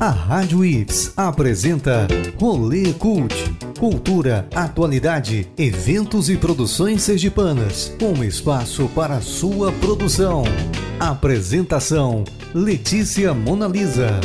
A Rádio Ips apresenta Rolê Cult. Cultura, atualidade, eventos e produções sergipanas. Um espaço para sua produção. Apresentação: Letícia Monalisa.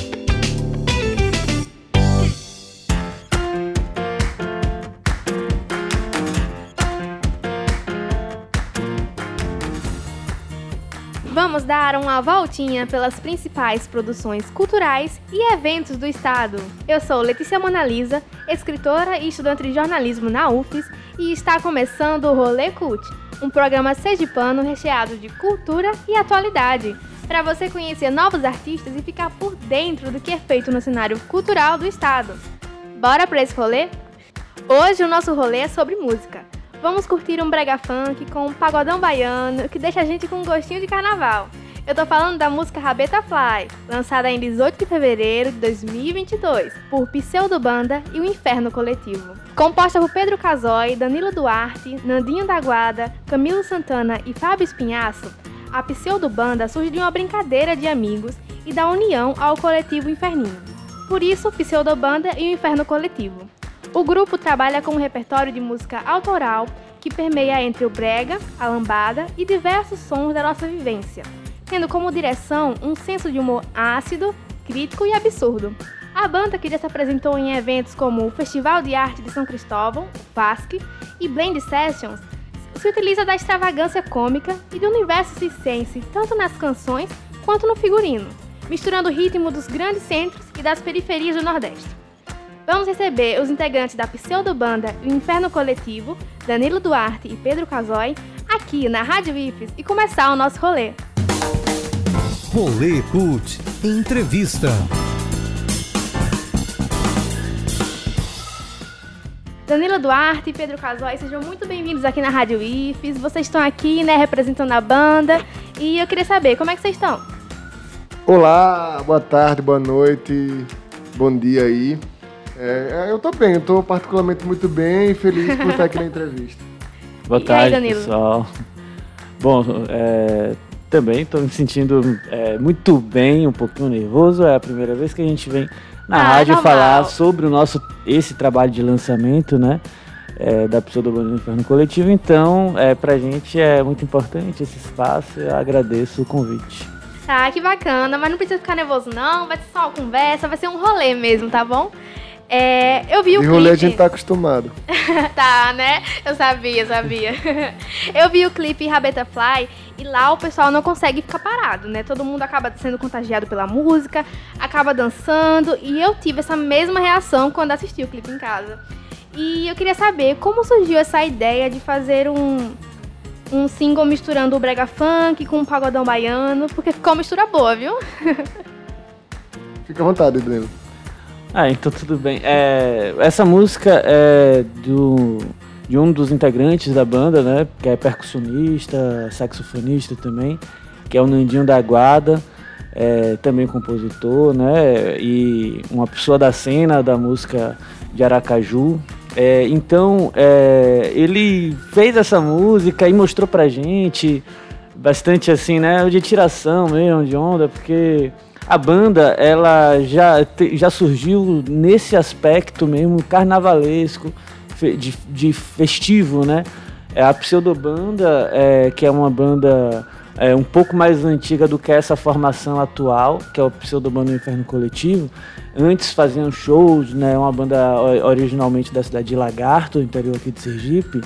Vamos dar uma voltinha pelas principais produções culturais e eventos do estado. Eu sou Letícia Monalisa, escritora e estudante de jornalismo na UFES, e está começando o Rolê Cult, um programa sergipano recheado de cultura e atualidade, para você conhecer novos artistas e ficar por dentro do que é feito no cenário cultural do estado. Bora para esse rolê? Hoje o nosso rolê é sobre música. Vamos curtir um brega funk com um pagodão baiano que deixa a gente com um gostinho de carnaval. Eu tô falando da música Rabeta Fly, lançada em 18 de fevereiro de 2022, por Pseudo Banda e o Inferno Coletivo. Composta por Pedro Casói, Danilo Duarte, Nandinho da Guada, Camilo Santana e Fábio Espinhaço, a Pseudo Banda surge de uma brincadeira de amigos e da união ao coletivo Inferninho. Por isso, Pseudo Banda e o Inferno Coletivo. O grupo trabalha com um repertório de música autoral que permeia entre o brega, a lambada e diversos sons da nossa vivência, tendo como direção um senso de humor ácido, crítico e absurdo. A banda que já se apresentou em eventos como o Festival de Arte de São Cristóvão, FASC, e Blend Sessions, se utiliza da extravagância cômica e do universo circense tanto nas canções quanto no figurino, misturando o ritmo dos grandes centros e das periferias do Nordeste. Vamos receber os integrantes da pseudo-banda O Inferno Coletivo, Danilo Duarte e Pedro Casói, aqui na Rádio IFES e começar o nosso rolê. Rolê Cult Entrevista. Danilo Duarte e Pedro Casói, sejam muito bem-vindos aqui na Rádio IFES. Vocês estão aqui, né, representando a banda. E eu queria saber, como é que vocês estão? Olá, boa tarde, boa noite, bom dia aí. É, eu tô bem, eu tô particularmente muito bem e feliz por estar aqui na entrevista. Boa E tarde, aí, pessoal. Bom, é, também estou me sentindo é, muito bem, um pouquinho nervoso. É a primeira vez que a gente vem na Ah, rádio normal. falar sobre o nosso esse trabalho de lançamento, né? É, da Pseudobanda do Inferno Coletivo. Então, é, pra gente é muito importante esse espaço. Eu agradeço o convite. Tá, que bacana, mas não precisa ficar nervoso não, vai ser só uma conversa, vai ser um rolê mesmo, tá bom? É, eu vi o De rolê a clipe. gente tá acostumado. tá, né? Eu sabia, sabia. eu vi o clipe Rabeta Fly e lá o pessoal não consegue ficar parado, né? Todo mundo acaba sendo contagiado pela música, acaba dançando e eu tive essa mesma reação quando assisti o clipe em casa. E eu queria saber como surgiu essa ideia de fazer um um single misturando o brega funk com o pagodão baiano, porque ficou uma mistura boa, viu? Fica à vontade, Danilo. Ah, então tudo bem. É, essa música é do, de um dos integrantes da banda, né? Que é percussionista, saxofonista também, que é o Nandinho da Guada, é, também compositor, né? E uma pessoa da cena da música de Aracaju. É, então, é, ele fez essa música e mostrou pra gente bastante assim, né? De tiração mesmo, de onda, porque a banda ela já, já surgiu nesse aspecto mesmo carnavalesco, de, de festivo, né? É a pseudobanda, é, que é uma banda é, um pouco mais antiga do que essa formação atual, que é o pseudobanda Inferno Coletivo. Antes faziam shows, né? Uma banda originalmente da cidade de Lagarto, interior aqui de Sergipe.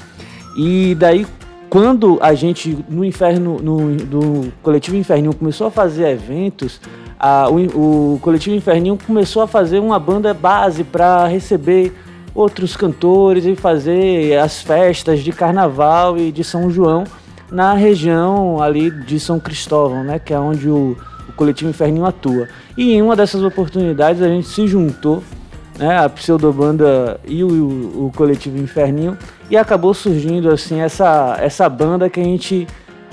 E daí quando a gente no inferno no do coletivo Inferninho começou a fazer eventos a- o, o coletivo Inferninho começou a fazer uma banda base para receber outros cantores e fazer as festas de carnaval e de São João na região ali de São Cristóvão, né, que é onde o, o coletivo Inferninho atua. E em uma dessas oportunidades a gente se juntou né, a pseudobanda e o, o coletivo Inferninho, e acabou surgindo assim essa, essa banda que a gente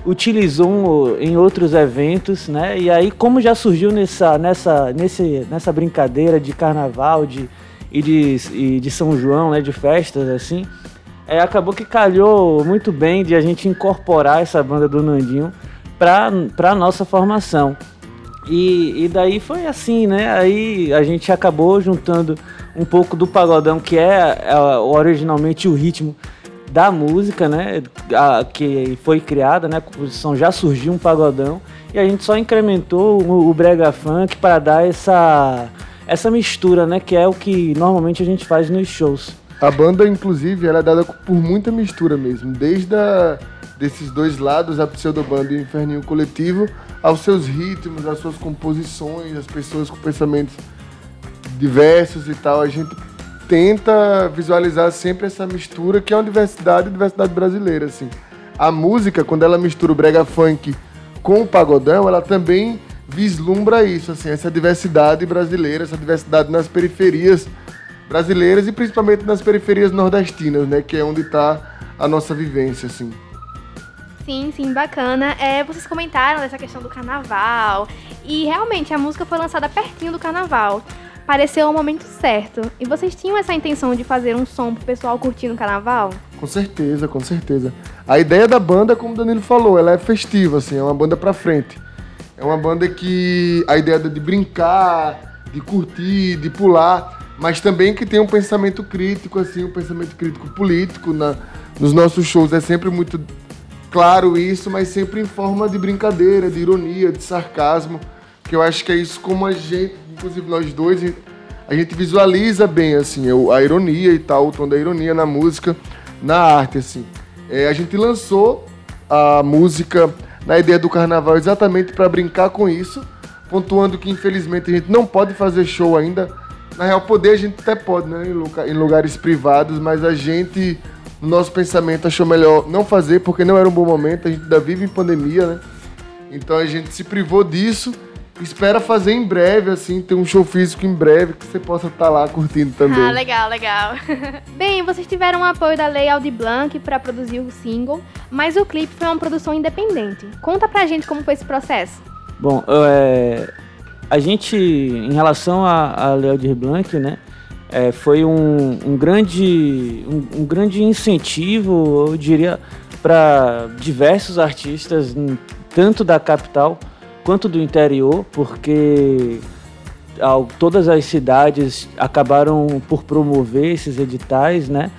utilizou em outros eventos, né? E aí como já surgiu nessa nessa nesse, nessa brincadeira de carnaval de e de, e de São João, né, de festas assim, é, acabou que calhou muito bem de a gente incorporar essa banda do Nandinho para para nossa formação. E, e daí foi assim, né? Aí a gente acabou juntando um pouco do pagodão, que é, é originalmente o ritmo da música, né? A, que foi criada, né? A composição já surgiu um pagodão e a gente só incrementou o, o brega funk para dar essa essa mistura, né? Que é o que normalmente a gente faz nos shows. A banda, inclusive, ela é dada por muita mistura mesmo, desde a, desses dois lados, a pseudobanda e o inferninho coletivo, aos seus ritmos, às suas composições, as pessoas com pensamentos diversos e tal. A gente tenta visualizar sempre essa mistura que é uma diversidade, diversidade brasileira, assim. A música, quando ela mistura o brega funk com o pagodão, ela também vislumbra isso, assim, essa diversidade brasileira, essa diversidade nas periferias brasileiras e principalmente nas periferias nordestinas, né, que é onde está a nossa vivência, assim. Sim, sim, bacana. É, vocês comentaram dessa questão do carnaval e realmente a música foi lançada pertinho do carnaval pareceu o momento certo. E vocês tinham essa intenção de fazer um som pro pessoal curtindo o carnaval? Com certeza, com certeza. A ideia da banda, como o Danilo falou, ela é festiva, assim, é uma banda pra frente. É uma banda que a ideia de brincar, de curtir, de pular, mas também que tem um pensamento crítico, assim, um pensamento crítico político. Na, nos nossos shows é sempre muito claro isso, mas sempre em forma de brincadeira, de ironia, de sarcasmo, que eu acho que é isso como a gente inclusive nós dois, a gente visualiza bem, assim, a ironia e tal, o tom da ironia na música, na arte, assim. É, a gente lançou a música na ideia do carnaval exatamente para brincar com isso, pontuando que infelizmente a gente não pode fazer show ainda. Na real, poder a gente até pode, né, em lugares privados, mas a gente, no nosso pensamento, achou melhor não fazer porque não era um bom momento, a gente ainda vive em pandemia, né? Então a gente se privou disso espera fazer em breve, assim, ter um show físico em breve que você possa estar tá lá curtindo também. Ah, legal, legal. Bem, vocês tiveram o apoio da Lei Aldi Blanc para produzir o single, mas o clipe foi uma produção independente. Conta pra gente como foi esse processo. Bom, é, a gente, em relação à Lei Aldi Blanc, né, é, foi um, um grande, um, um grande incentivo, eu diria, para diversos artistas, tanto da capital quanto do interior, porque ao, todas as cidades acabaram por promover esses editais né,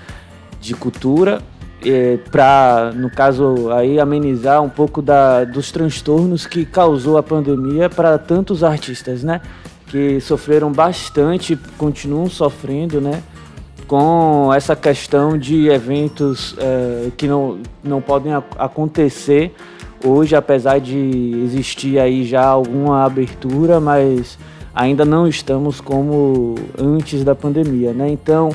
de cultura para, no caso, aí amenizar um pouco da, dos transtornos que causou a pandemia para tantos artistas, né? Que sofreram bastante, continuam sofrendo, né? Com essa questão de eventos é, que não, não podem acontecer Hoje, apesar de existir aí já alguma abertura, mas ainda não estamos como antes da pandemia, né? Então,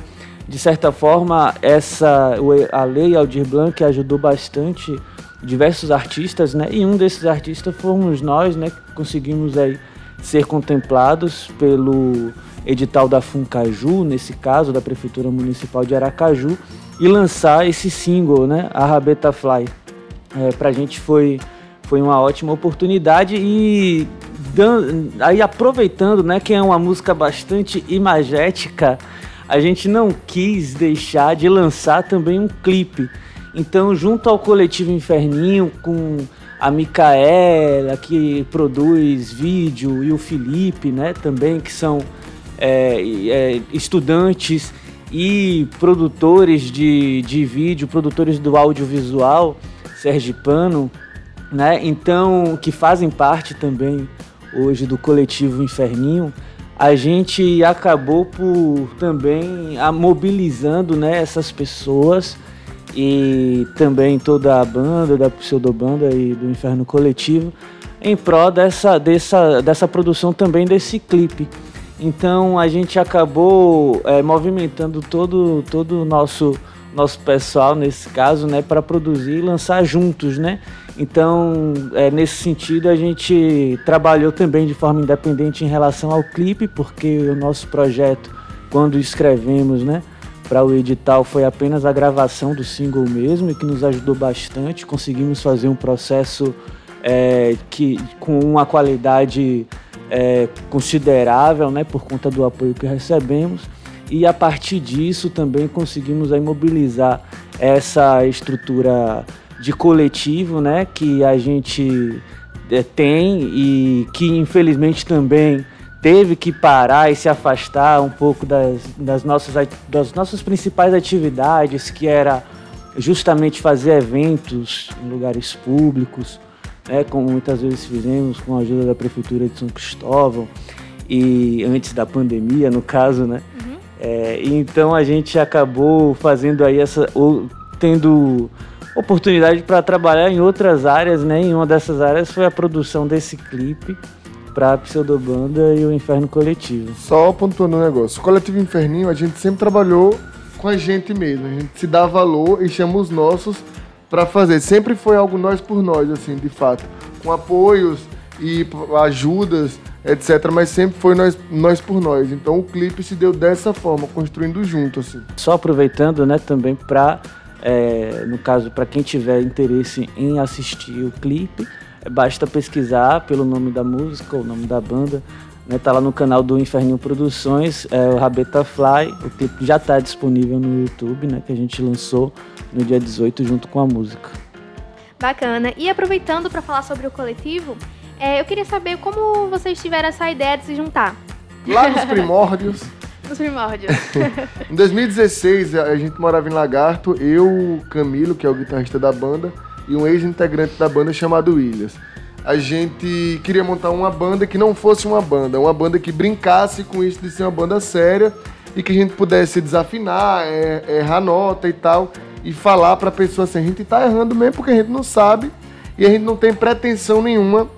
de certa forma, essa a lei Aldir Blanc ajudou bastante diversos artistas, né? E um desses artistas fomos nós, né? Que conseguimos aí ser contemplados pelo edital da Funcaju, nesse caso da Prefeitura Municipal de Aracaju, e lançar esse single, né? A Rabeta Fly é, para a gente foi, foi uma ótima oportunidade e aí aproveitando, né, que é uma música bastante imagética, a gente não quis deixar de lançar também um clipe. Então, junto ao coletivo Inferninho, com a Micaela, que produz vídeo, e o Felipe, né, também, que são é, é, estudantes e produtores de, de vídeo, produtores do audiovisual, sergipano, né? Então, que fazem parte também hoje do coletivo Inferninho, a gente acabou por também a mobilizando né, essas pessoas e também toda a banda da pseudobanda e do Inferno Coletivo em prol dessa, dessa, dessa produção também desse clipe. Então a gente acabou é, movimentando todo, todo o nosso nosso pessoal nesse caso, né, para produzir e lançar juntos, né? Então, é, nesse sentido, a gente trabalhou também de forma independente em relação ao clipe, porque o nosso projeto, quando escrevemos, né, para o edital, foi apenas a gravação do single mesmo, e que nos ajudou bastante. Conseguimos fazer um processo é, que com uma qualidade é, considerável, né, por conta do apoio que recebemos e a partir disso também conseguimos aí mobilizar essa estrutura de coletivo, né, que a gente é, tem e que infelizmente também teve que parar e se afastar um pouco das, das, nossas, das nossas principais atividades, que era justamente fazer eventos em lugares públicos, né, como muitas vezes fizemos com a ajuda da Prefeitura de São Cristóvão, e antes da pandemia, no caso, né? É, então a gente acabou fazendo aí essa. Ou, tendo oportunidade para trabalhar em outras áreas, né? E uma dessas áreas foi a produção desse clipe para a Pseudobanda e o Inferno Coletivo. Só pontuando um negócio. O Coletivo Inferninho, a gente sempre trabalhou com a gente mesmo. A gente se dá valor e chama os nossos para fazer. Sempre foi algo nós por nós, assim, de fato. Com apoios e ajudas, etc. Mas sempre foi nós, nós por nós. Então o clipe se deu dessa forma, construindo junto, assim. Só aproveitando, né, também para é, no caso, para quem tiver interesse em assistir o clipe, basta pesquisar pelo nome da música ou nome da banda. Né, tá lá no canal do Inferninho Produções, é o Rabeta Fly. O clipe já está disponível no YouTube, né, que a gente lançou no dia 18 junto com a música. Bacana. E aproveitando para falar sobre o coletivo, é, eu queria saber como vocês tiveram essa ideia de se juntar. Lá nos primórdios. nos primórdios. em 2016, a gente morava em Lagarto, eu, Camilo, que é o guitarrista da banda, e um ex-integrante da banda chamado Williams. A gente queria montar uma banda que não fosse uma banda, uma banda que brincasse com isso de ser uma banda séria e que a gente pudesse desafinar, é, errar nota e tal, e falar para a pessoa assim: a gente tá errando mesmo porque a gente não sabe e a gente não tem pretensão nenhuma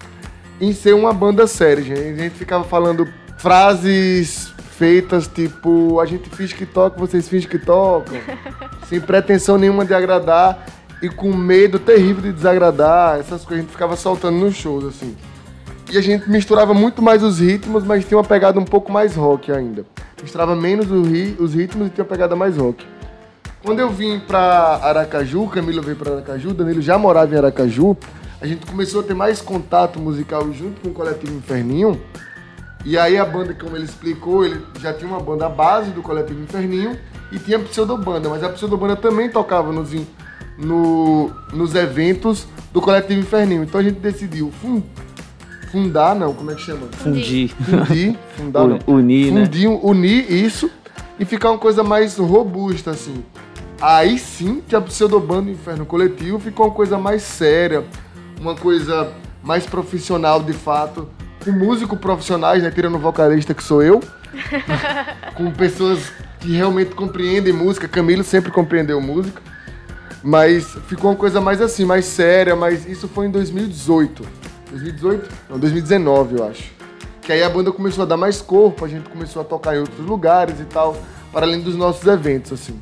em ser uma banda séria. Gente. A gente ficava falando frases feitas tipo: a gente finge que toca, vocês fingem que tocam, sem pretensão nenhuma de agradar e com medo terrível de desagradar, essas coisas a gente ficava soltando nos shows, assim. E a gente misturava muito mais os ritmos, mas tinha uma pegada um pouco mais rock ainda. Misturava menos os ritmos e tinha uma pegada mais rock. Quando eu vim pra Aracaju, Camilo veio pra Aracaju, Danilo já morava em Aracaju, a gente começou a ter mais contato musical junto com o Coletivo Inferninho. E aí a banda, como ele explicou, ele já tinha uma banda base do Coletivo Inferninho e tinha a pseudobanda, mas a pseudobanda também tocava nos, no, nos eventos do Coletivo Inferninho. Então a gente decidiu fund, fundar, não, como é que chama? Fundir. Fundir, fundar, não. Unir, né? Fundir, unir isso e ficar uma coisa mais robusta, assim. Aí sim que a pseudobanda Inferno Coletivo ficou uma coisa mais séria, uma coisa mais profissional de fato, com músicos profissionais, né? Tirando o vocalista que sou eu. com pessoas que realmente compreendem música. Camilo sempre compreendeu música. Mas ficou uma coisa mais assim, mais séria, mas isso foi em 2018. 2018? Não, 2019, eu acho. Que aí a banda começou a dar mais corpo, a gente começou a tocar em outros lugares e tal, para além dos nossos eventos, assim.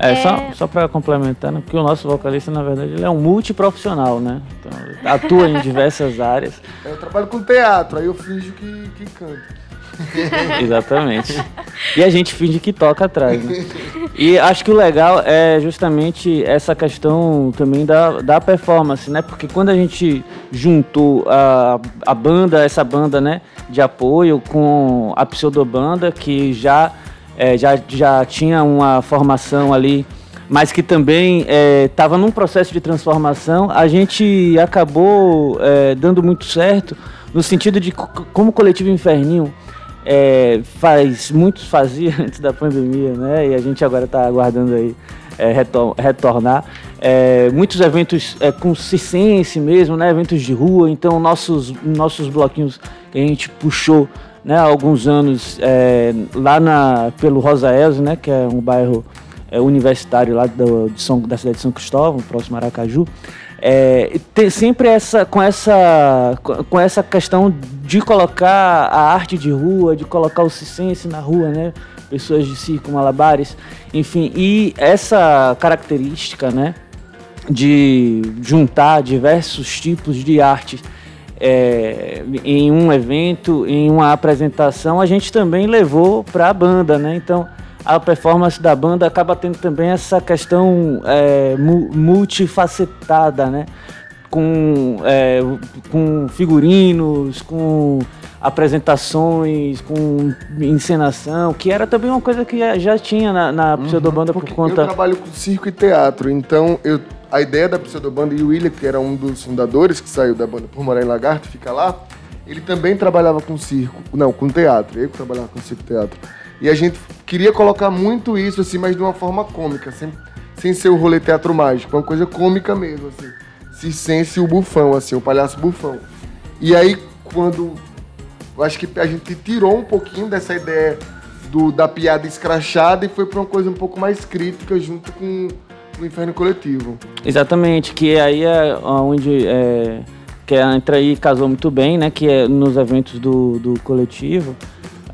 É, é... só, só para complementar, né, porque o nosso vocalista, na verdade, ele é um multiprofissional, né? Então, atua em diversas áreas. Eu trabalho com teatro, aí eu finjo que, que canto. Exatamente. E a gente finge que toca atrás, né? E acho que o legal é justamente essa questão também da, da performance, né? Porque quando a gente juntou a, a banda, essa banda, né, de apoio com a pseudobanda, que já, é, já, já tinha uma formação ali mas que também estava é, num processo de transformação, a gente acabou é, dando muito certo no sentido de como coletivo Inferninho é, faz, muitos faziam antes da pandemia, né? E a gente agora está aguardando aí é, retor retornar. É, muitos eventos com circense mesmo, né? Eventos de rua. Então nossos nossos bloquinhos que a gente puxou, né? Há alguns anos é, lá na pelo Rosa Elze, né? Que é um bairro é, universitário lá do, de São, da cidade de São Cristóvão, próximo a Aracaju é, ter sempre essa com essa com essa questão de colocar a arte de rua, de colocar o cicense na rua, né? Pessoas de circo, malabares, enfim, e essa característica, né? De juntar diversos tipos de arte é, em um evento, em uma apresentação, a gente também levou para a banda, né? Então a performance da banda acaba tendo também essa questão é, multifacetada, né? Com, é, com figurinos, com apresentações, com encenação, que era também uma coisa que já tinha na, na uhum, pseudobanda por conta... Eu trabalho com circo e teatro, então eu, a ideia da pseudobanda, e o William, que era um dos fundadores, que saiu da banda por morar em Lagarto, fica lá, ele também trabalhava com circo, não, com teatro, eu que trabalhava com circo teatro. E a gente queria colocar muito isso, assim, mas de uma forma cômica, sem, sem ser o rolê teatro mágico, uma coisa cômica mesmo, assim. Circense o bufão, assim, o palhaço bufão. E aí, quando. Eu acho que a gente tirou um pouquinho dessa ideia do, da piada escrachada e foi para uma coisa um pouco mais crítica junto com o Inferno Coletivo. Exatamente, que aí é onde. É, que entra aí casou muito bem, né? Que é nos eventos do, do coletivo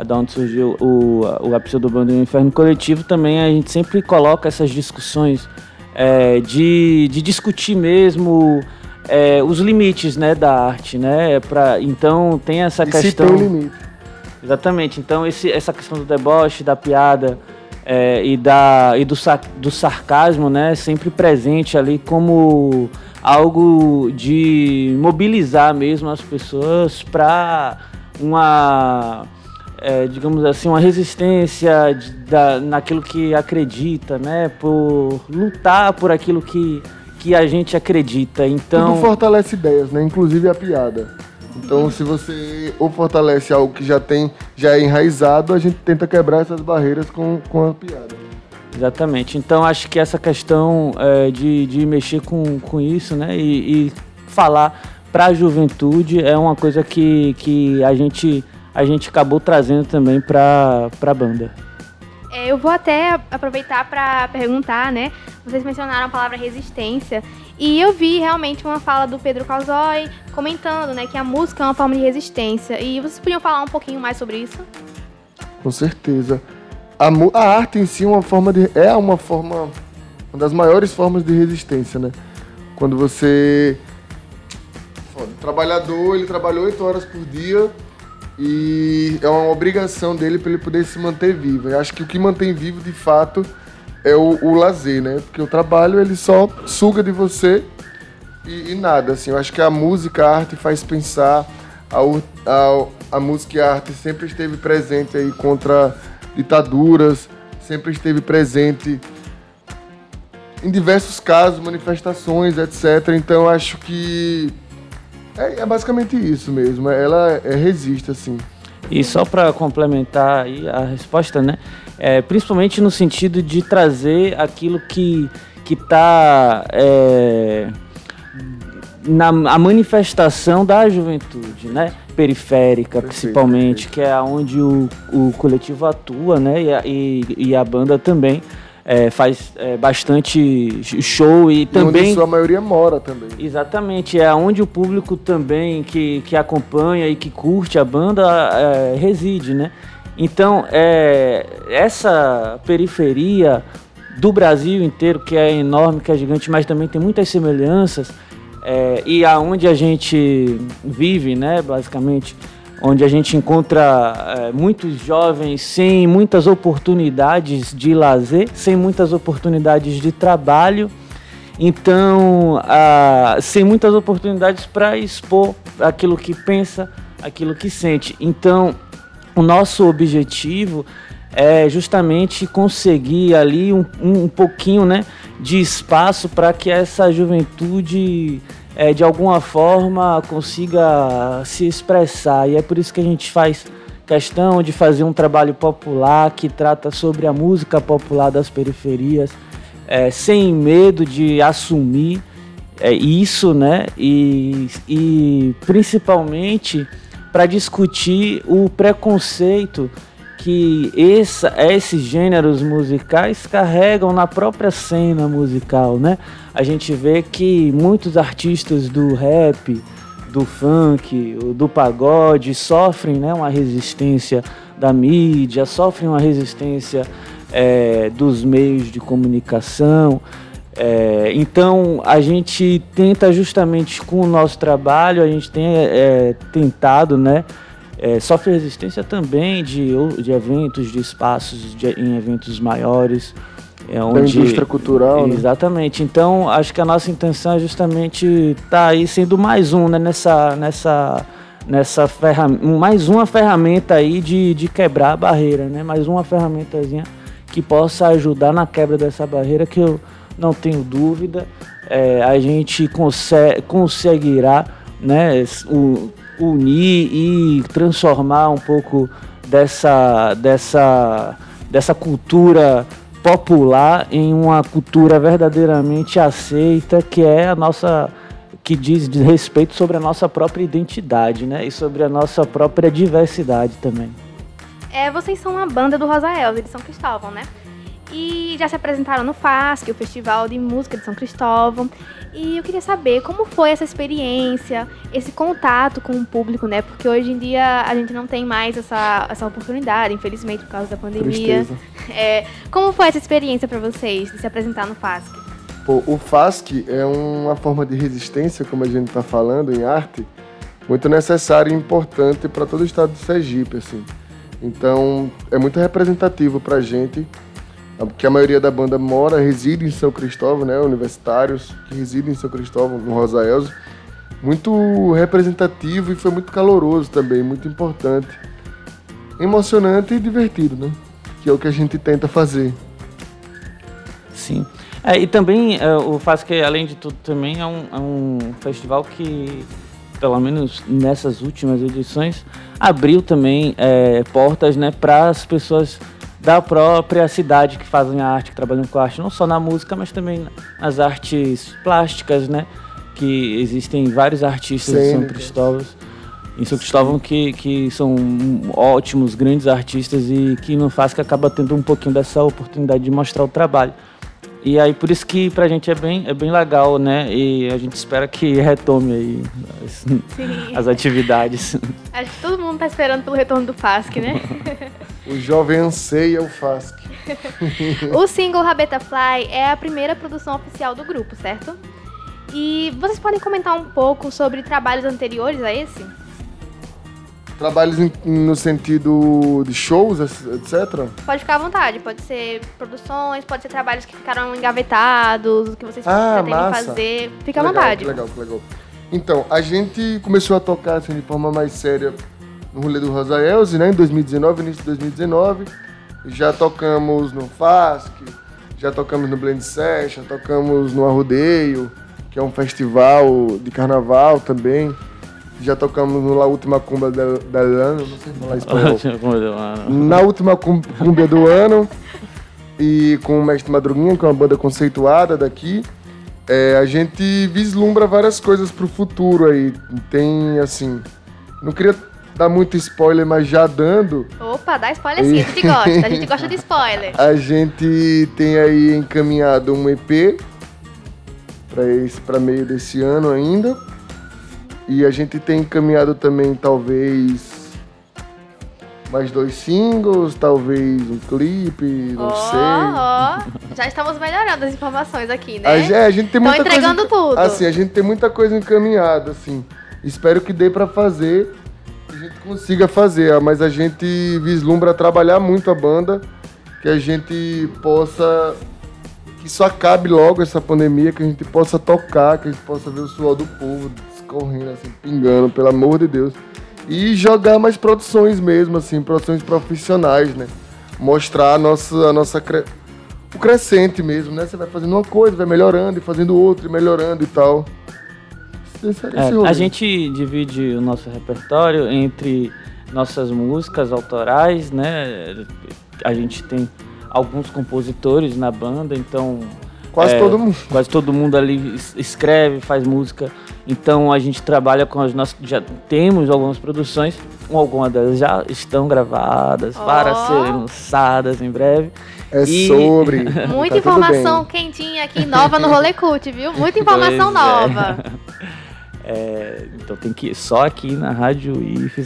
da onde surgiu o, o Ápice do Bando do Inferno Coletivo, também a gente sempre coloca essas discussões é, de, de discutir mesmo é, os limites né, da arte, né? Pra, então tem essa e questão. Se tem limite. Exatamente. Então esse, essa questão do deboche, da piada é, e, da, e do, do sarcasmo, né? Sempre presente ali como algo de mobilizar mesmo as pessoas para uma é, digamos assim, uma resistência de, da, naquilo que acredita, né? Por lutar por aquilo que, que a gente acredita. Então Tudo fortalece ideias, né? Inclusive a piada. Então, se você ou fortalece algo que já tem, já é enraizado, a gente tenta quebrar essas barreiras com, com a piada. Exatamente. Então, acho que essa questão é, de, de mexer com, com isso, né? E, e falar para a juventude é uma coisa que, que a gente a gente acabou trazendo também para a banda. É, eu vou até aproveitar para perguntar, né? Vocês mencionaram a palavra resistência e eu vi realmente uma fala do Pedro Calzói comentando, né, que a música é uma forma de resistência. E vocês podiam falar um pouquinho mais sobre isso? Com certeza. A, a arte em si é uma forma de é uma forma uma das maiores formas de resistência, né? Quando você o trabalhador, ele trabalhou oito horas por dia e é uma obrigação dele para ele poder se manter vivo. Eu acho que o que mantém vivo de fato é o, o lazer, né? Porque o trabalho ele só suga de você e, e, nada. Assim, eu acho que a música, a arte faz pensar. A, a, a música e a arte sempre esteve presente aí contra ditaduras, sempre esteve presente em diversos casos, manifestações, etc. Então acho que é, é basicamente isso mesmo. Ela é, resiste, assim. E só para complementar a resposta, né? É, principalmente no sentido de trazer aquilo que que está é, na a manifestação da juventude, né? Periférica, perfeito, principalmente, perfeito. que é onde o, o coletivo atua, né? E a, e, e a banda também é, faz é, bastante show e, e também. Onde sua maioria mora também. Exatamente, é onde o público também que, que acompanha e que curte a banda é, reside, né? Então, é, essa periferia do Brasil inteiro, que é enorme, que é gigante, mas também tem muitas semelhanças, é, e aonde a gente vive, né, basicamente, onde a gente encontra é, muitos jovens sem muitas oportunidades de lazer, sem muitas oportunidades de trabalho, então sem muitas oportunidades para expor aquilo que pensa, aquilo que sente. Então o nosso objetivo é justamente conseguir ali um, um, um pouquinho né, de espaço para que essa juventude é, de alguma forma consiga se expressar. E é por isso que a gente faz questão de fazer um trabalho popular que trata sobre a música popular das periferias, é, sem medo de assumir é, isso, né? E, e principalmente para discutir o preconceito que essa, esses gêneros musicais carregam na própria cena musical, né? A gente vê que muitos artistas do rap, do funk, do pagode sofrem né, uma resistência da mídia, sofrem uma resistência é, dos meios de comunicação. É, então a gente tenta justamente com o nosso trabalho, a gente tem é, tentado, né? É, sofre resistência também de, de eventos, de espaços de, em eventos maiores. É onde, da indústria cultural. Né? Exatamente. Né? Então, acho que a nossa intenção é justamente estar tá aí sendo mais um né, nessa, nessa, nessa ferramenta, mais uma ferramenta aí de, de quebrar a barreira, né? Mais uma ferramentazinha que possa ajudar na quebra dessa barreira que eu não tenho dúvida. É, a gente consegue, conseguirá né, unir e transformar um pouco dessa, dessa, dessa cultura popular em uma cultura verdadeiramente aceita, que é a nossa que diz respeito sobre a nossa própria identidade, né? E sobre a nossa própria diversidade também. É, vocês são uma banda do Rosa Elza de São Cristóvão, né? E já se apresentaram no FASC, o Festival de Música de São Cristóvão. E eu queria saber como foi essa experiência, esse contato com o público, né? Porque hoje em dia a gente não tem mais essa, essa oportunidade, infelizmente, por causa da pandemia. É, como foi essa experiência para vocês de se apresentar no FASC? Pô, o FASC é uma forma de resistência, como a gente está falando em arte, muito necessária e importante para todo o estado de Sergipe, assim. Então, é muito representativo para a gente, porque a maioria da banda mora, reside em São Cristóvão, né? Universitários que residem em São Cristóvão, no Rosa Elza. Muito representativo e foi muito caloroso também, muito importante. Emocionante e divertido, né? Que é o que a gente tenta fazer. Sim. É, e também é, o FASC, além de tudo, também é um, é um festival que, pelo menos nessas últimas edições, abriu também é, portas né, para as pessoas da própria cidade que fazem arte, que trabalham com arte, não só na música, mas também nas artes plásticas, né? Que existem vários artistas Sim, em São Cristóvão, em São Cristóvão que, que são ótimos, grandes artistas e que no FASC acaba tendo um pouquinho dessa oportunidade de mostrar o trabalho. E aí por isso que pra gente é bem, é bem legal, né? E a gente espera que retome aí as, as atividades. Acho que todo mundo tá esperando pelo retorno do FASC, né? o jovem anseia o FASC. o single Rabeta Fly é a primeira produção oficial do grupo, certo? E vocês podem comentar um pouco sobre trabalhos anteriores a esse? Trabalhos no sentido de shows, etc? Pode ficar à vontade, pode ser produções, pode ser trabalhos que ficaram engavetados, que vocês ah, pretendem massa. fazer. Fica à vontade. Legal, legal. Então, a gente começou a tocar assim, de forma mais séria no rolê do Rosa Elze, né? Em 2019, início de 2019. Já tocamos no FASC, já tocamos no Blend Session, tocamos no Arrodeio, que é um festival de carnaval também. Já tocamos no La Última Cumbia do, Ano, não sei falar espanhol. Na Última Cumbia do Ano. E com o Mestre Madruguinha, que é uma banda conceituada daqui. É, a gente vislumbra várias coisas pro futuro aí. Tem, assim... Não queria dar muito spoiler, mas já dando... Opa, dá spoiler sim, a gente gosta. A gente gosta de spoiler. A gente tem aí encaminhado um EP para meio desse ano ainda e a gente tem encaminhado também, talvez, mais dois singles, talvez um clipe, não oh, sei. Oh. Já estamos melhorando as informações aqui, né? A, é, a gente tem muita entregando coisa, tudo. Assim, a gente tem muita coisa encaminhada, assim. Espero que dê para fazer, gente consiga fazer, mas a gente vislumbra trabalhar muito a banda, que a gente possa que isso acabe logo essa pandemia, que a gente possa tocar, que a gente possa ver o suor do povo, correndo, assim, pingando, pelo amor de Deus. E jogar mais produções mesmo, assim, produções profissionais, né? Mostrar a nossa, a nossa cre... o crescente mesmo, né? Você vai fazendo uma coisa, vai melhorando e fazendo outra e melhorando e tal. É, a gente divide o nosso repertório entre nossas músicas autorais, né? A gente tem alguns compositores na banda, então quase é, todo mundo, quase todo mundo ali escreve, faz música então a gente trabalha com as nossas. Já temos algumas produções, algumas delas já estão gravadas oh. para serem lançadas em breve. É e... sobre. Muita tá informação quentinha aqui, nova no Rolê Cult, viu? Muita informação pois é. nova. É. É, então tem que ir só aqui na Rádio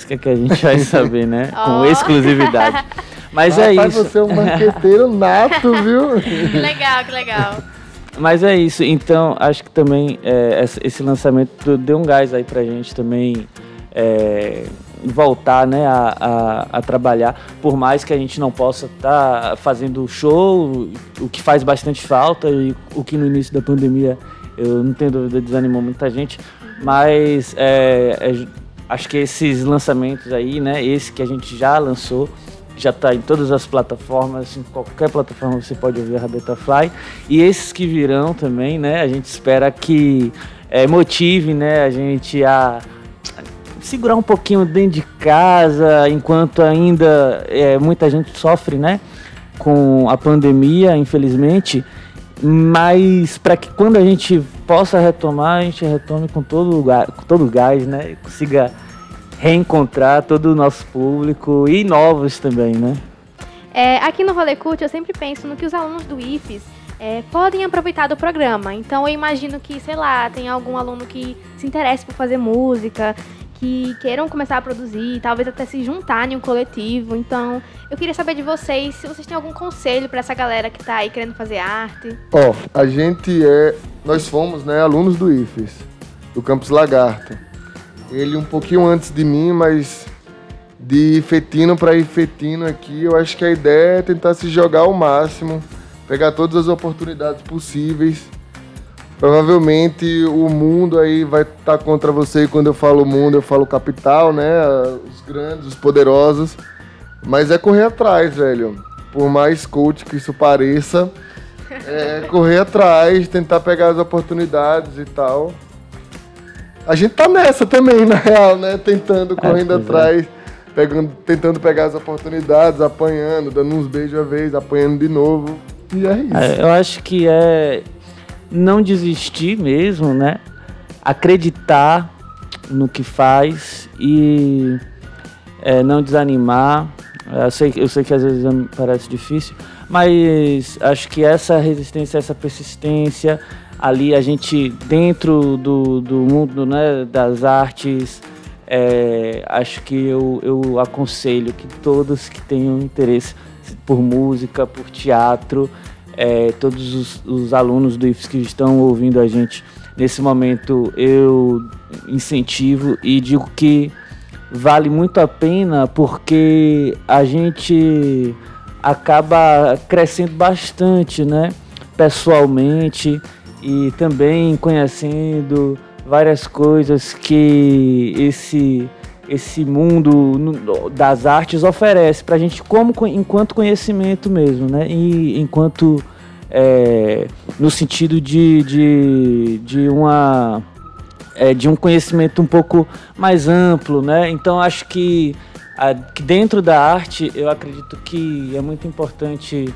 que, é que a gente vai saber, né? Oh. Com exclusividade. Mas ah, é isso. Você é um marqueteiro nato, viu? Que legal, que legal. Mas é isso, então acho que também é, esse lançamento deu um gás aí pra gente também é, voltar né, a, a, a, trabalhar, por mais que a gente não possa estar tá fazendo show, o que faz bastante falta e o que no início da pandemia eu não tenho dúvida desanimou muita gente, mas é, é, acho que esses lançamentos aí, né, esse que a gente já lançou, já está em todas as plataformas, em qualquer plataforma você pode ouvir a Rabeta Fly. E esses que virão também, né? A gente espera que é, motive né, a gente a segurar um pouquinho dentro de casa, enquanto ainda é, muita gente sofre, né? Com a pandemia, infelizmente. Mas para que quando a gente possa retomar, a gente retome com todo lugar, com todo gás, né? E consiga reencontrar todo o nosso público e novos também, né? É, aqui no Rolê Cult eu sempre penso no que os alunos do IFES é, podem aproveitar do programa. Então eu imagino que, sei lá, tem algum aluno que se interesse por fazer música, que queiram começar a produzir, talvez até se juntar em um coletivo. Então, eu queria saber de vocês se vocês têm algum conselho para essa galera que está aí querendo fazer arte. Ó, oh, a gente é, nós fomos, né, alunos do IFES, do Campus Lagarto. Ele um pouquinho antes de mim, mas de Fetino para Ifetino aqui, eu acho que a ideia é tentar se jogar ao máximo, pegar todas as oportunidades possíveis Provavelmente o mundo aí vai estar tá contra você. E quando eu falo mundo, eu falo capital, né? Os grandes, os poderosos. Mas é correr atrás, velho. Por mais coach que isso pareça, é correr atrás, tentar pegar as oportunidades e tal. A gente tá nessa também, na real, né? Tentando, é, correndo é, atrás, pegando, tentando pegar as oportunidades, apanhando, dando uns beijos a vez, apanhando de novo. E é isso. É, eu acho que é não desistir mesmo, né? Acreditar no que faz e é, não desanimar. Eu sei, eu sei que às vezes parece difícil, mas acho que essa resistência, essa persistência, ali a gente dentro do, do mundo né, das artes, é, acho que eu, eu aconselho que todos que tenham interesse por música, por teatro, é, todos os, os, alunos do IFES que estão ouvindo a gente nesse momento, eu incentivo e digo que vale muito a pena porque a gente acaba crescendo bastante, né? Pessoalmente e também conhecendo várias coisas que esse esse mundo das artes oferece para a gente como enquanto conhecimento mesmo, né? E enquanto é, no sentido de, de, de uma é, de um conhecimento um pouco mais amplo, né? Então acho que, a, que dentro da arte eu acredito que é muito importante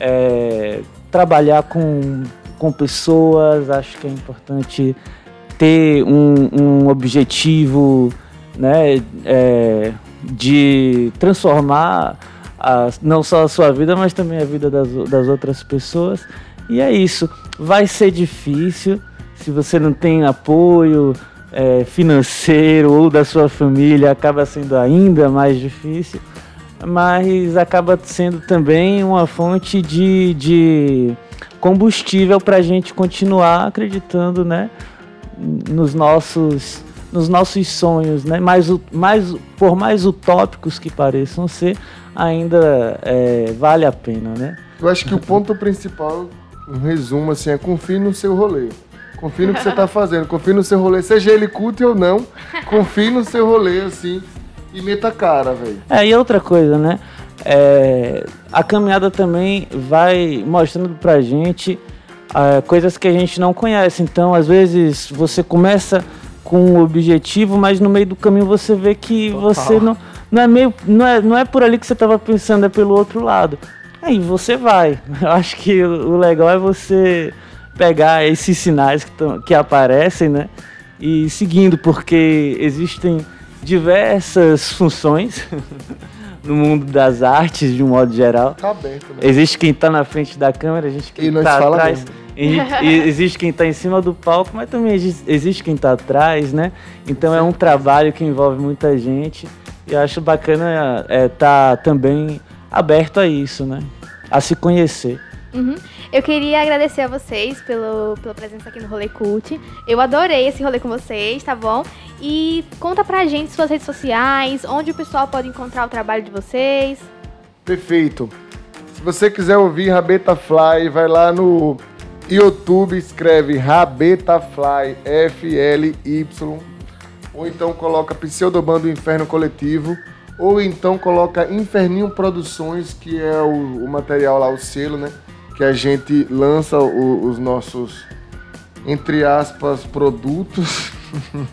é, trabalhar com, com pessoas, acho que é importante ter um, um objetivo né, é, de transformar a, não só a sua vida, mas também a vida das, das outras pessoas. E é isso. Vai ser difícil se você não tem apoio é, financeiro ou da sua família, acaba sendo ainda mais difícil. Mas acaba sendo também uma fonte de, de combustível para a gente continuar acreditando né, nos nossos nos nossos sonhos, né? Mais, mais, por mais utópicos que pareçam ser, ainda é, vale a pena, né? Eu acho que o ponto principal, um resumo assim, é confie no seu rolê. Confie no que você está fazendo, confie no seu rolê, seja ele culto ou não, confie no seu rolê, assim, e meta cara, velho. É, e outra coisa, né? É, a caminhada também vai mostrando pra gente é, coisas que a gente não conhece. Então, às vezes, você começa com um objetivo, mas no meio do caminho você vê que Total. você não, não é meio não é, não é por ali que você estava pensando, é pelo outro lado. Aí você vai. Eu acho que o legal é você pegar esses sinais que, tão, que aparecem, né? E seguindo, porque existem diversas funções no mundo das artes, de um modo geral. Tá aberto, né? Existe quem está na frente da câmera, existe quem está atrás. Mesmo existe quem está em cima do palco, mas também existe quem está atrás, né? Então é um trabalho que envolve muita gente e acho bacana estar é, tá também aberto a isso, né? A se conhecer. Uhum. Eu queria agradecer a vocês pelo, pela presença aqui no Rolê Cult. Eu adorei esse rolê com vocês, tá bom? E conta pra gente suas redes sociais, onde o pessoal pode encontrar o trabalho de vocês. Perfeito. Se você quiser ouvir Rabeta Fly, vai lá no YouTube escreve Rabetafly, F-L-Y, ou então coloca Pseudobando Inferno Coletivo, ou então coloca Inferninho Produções, que é o, o material lá, o selo, né? Que a gente lança o, os nossos, entre aspas, produtos.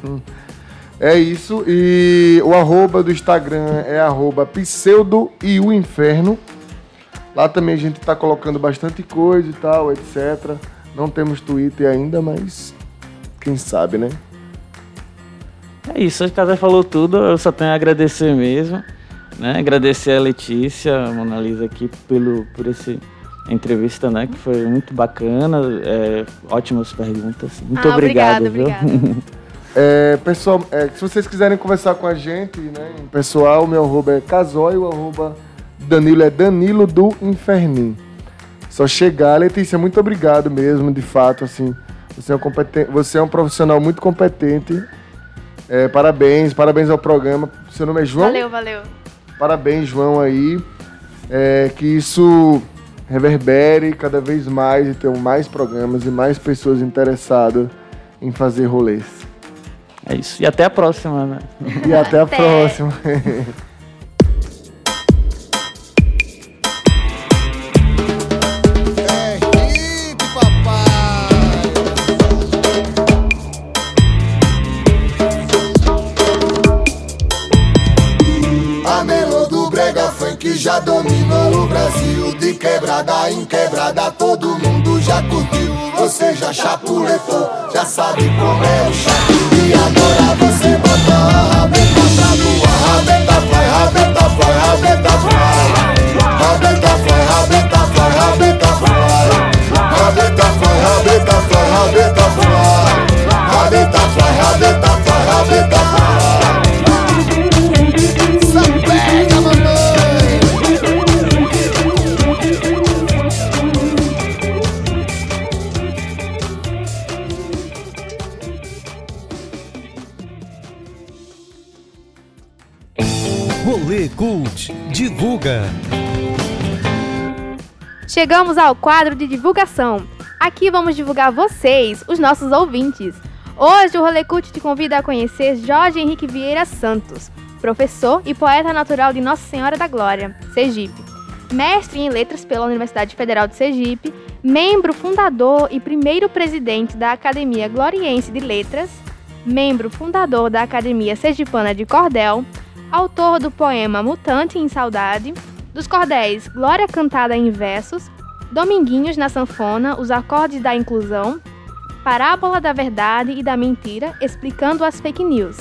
é isso. E o arroba do Instagram é arroba pseudo e o inferno. Lá também a gente está colocando bastante coisa e tal, etc. Não temos Twitter ainda, mas quem sabe, né? É isso, o Casé falou tudo, eu só tenho a agradecer mesmo. Né? Agradecer a Letícia, a Mona Lisa aqui pelo, por esse entrevista, né? Que foi muito bacana, é, ótimas perguntas. Muito Ah, obrigado, obrigada, viu? obrigada. É, pessoal, é, se vocês quiserem conversar com a gente, né, em pessoal, meu arroba é casói, o arroba Danilo é Danilo do Infernim. Só chegar, Letícia, muito obrigado mesmo, de fato, assim, você é um, competen- você é um profissional muito competente. É, parabéns, parabéns ao programa. Seu nome é João? Valeu, valeu. Parabéns, João, aí. É, que isso reverbere cada vez mais e tenham mais programas e mais pessoas interessadas em fazer rolês. É isso. E até a próxima, né? E até a Até. próxima. em quebrada todo mundo já curtiu Você já chapuletou, já sabe como é o chato E agora você bota a Chegamos ao quadro de divulgação. Aqui vamos divulgar vocês, os nossos ouvintes. Hoje o Rolê Cult te convida a conhecer Jorge Henrique Vieira Santos, professor e poeta natural de Nossa Senhora da Glória, Sergipe. Mestre em Letras pela Universidade Federal de Sergipe, membro fundador e primeiro presidente da Academia Gloriense de Letras, membro fundador da Academia Sergipana de Cordel, autor do poema Mutante em Saudade, dos cordéis Glória Cantada em Versos, Dominguinhos na Sanfona, Os Acordes da Inclusão, Parábola da Verdade e da Mentira, explicando as fake news.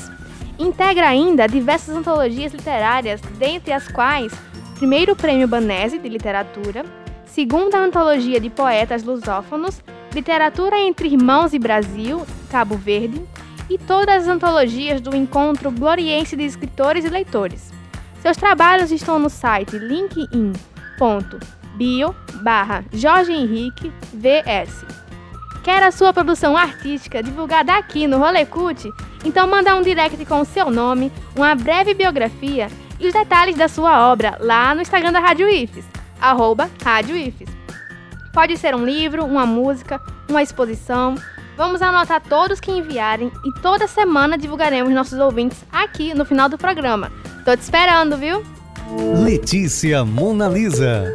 Integra ainda diversas antologias literárias, dentre as quais primeiro Prêmio Banese de Literatura, segunda Antologia de Poetas Lusófonos, Literatura entre Irmãos e Brasil, Cabo Verde, e todas as antologias do Encontro Gloriense de Escritores e Leitores. Seus trabalhos estão no site linkedin.bio barra Jorge Henrique VS. Quer a sua produção artística divulgada aqui no Rolê Cult? Então manda um direct com o seu nome, uma breve biografia e os detalhes da sua obra lá no Instagram da Rádio IFES, arroba Rádio IFES. Pode ser um livro, uma música, uma exposição. Vamos anotar todos que enviarem e toda semana divulgaremos nossos ouvintes aqui no final do programa. Tô te esperando, viu? Letícia Mona Lisa.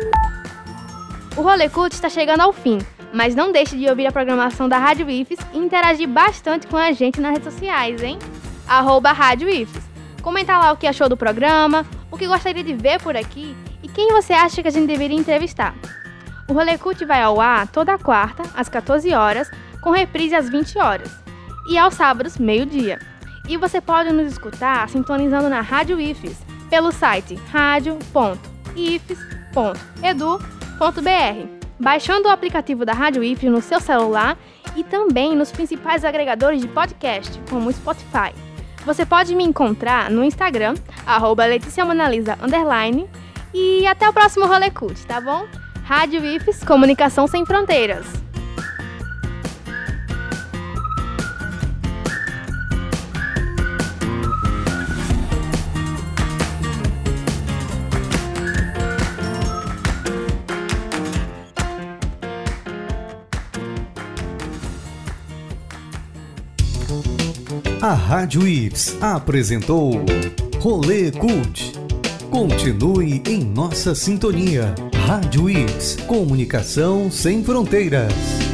O Rolê Cult está chegando ao fim, mas não deixe de ouvir a programação da Rádio IFES e interagir bastante com a gente nas redes sociais, hein? Arroba Rádio IFES. Comenta lá o que achou do programa, o que gostaria de ver por aqui e quem você acha que a gente deveria entrevistar. O Rolê Cult vai ao ar toda quarta, às 14 horas, com reprise às 20 horas. E aos sábados, meio-dia. E você pode nos escutar sintonizando na Rádio IFES, pelo site radio.ifes.edu.br, baixando o aplicativo da Rádio IFES no seu celular e também nos principais agregadores de podcast, como o Spotify. Você pode me encontrar no Instagram, arroba e até o próximo Rolê Cult, tá bom? Rádio IFES, Comunicação Sem Fronteiras. A Rádio Ips apresentou Rolê Cult. Continue em nossa sintonia. Rádio Ips, comunicação sem fronteiras.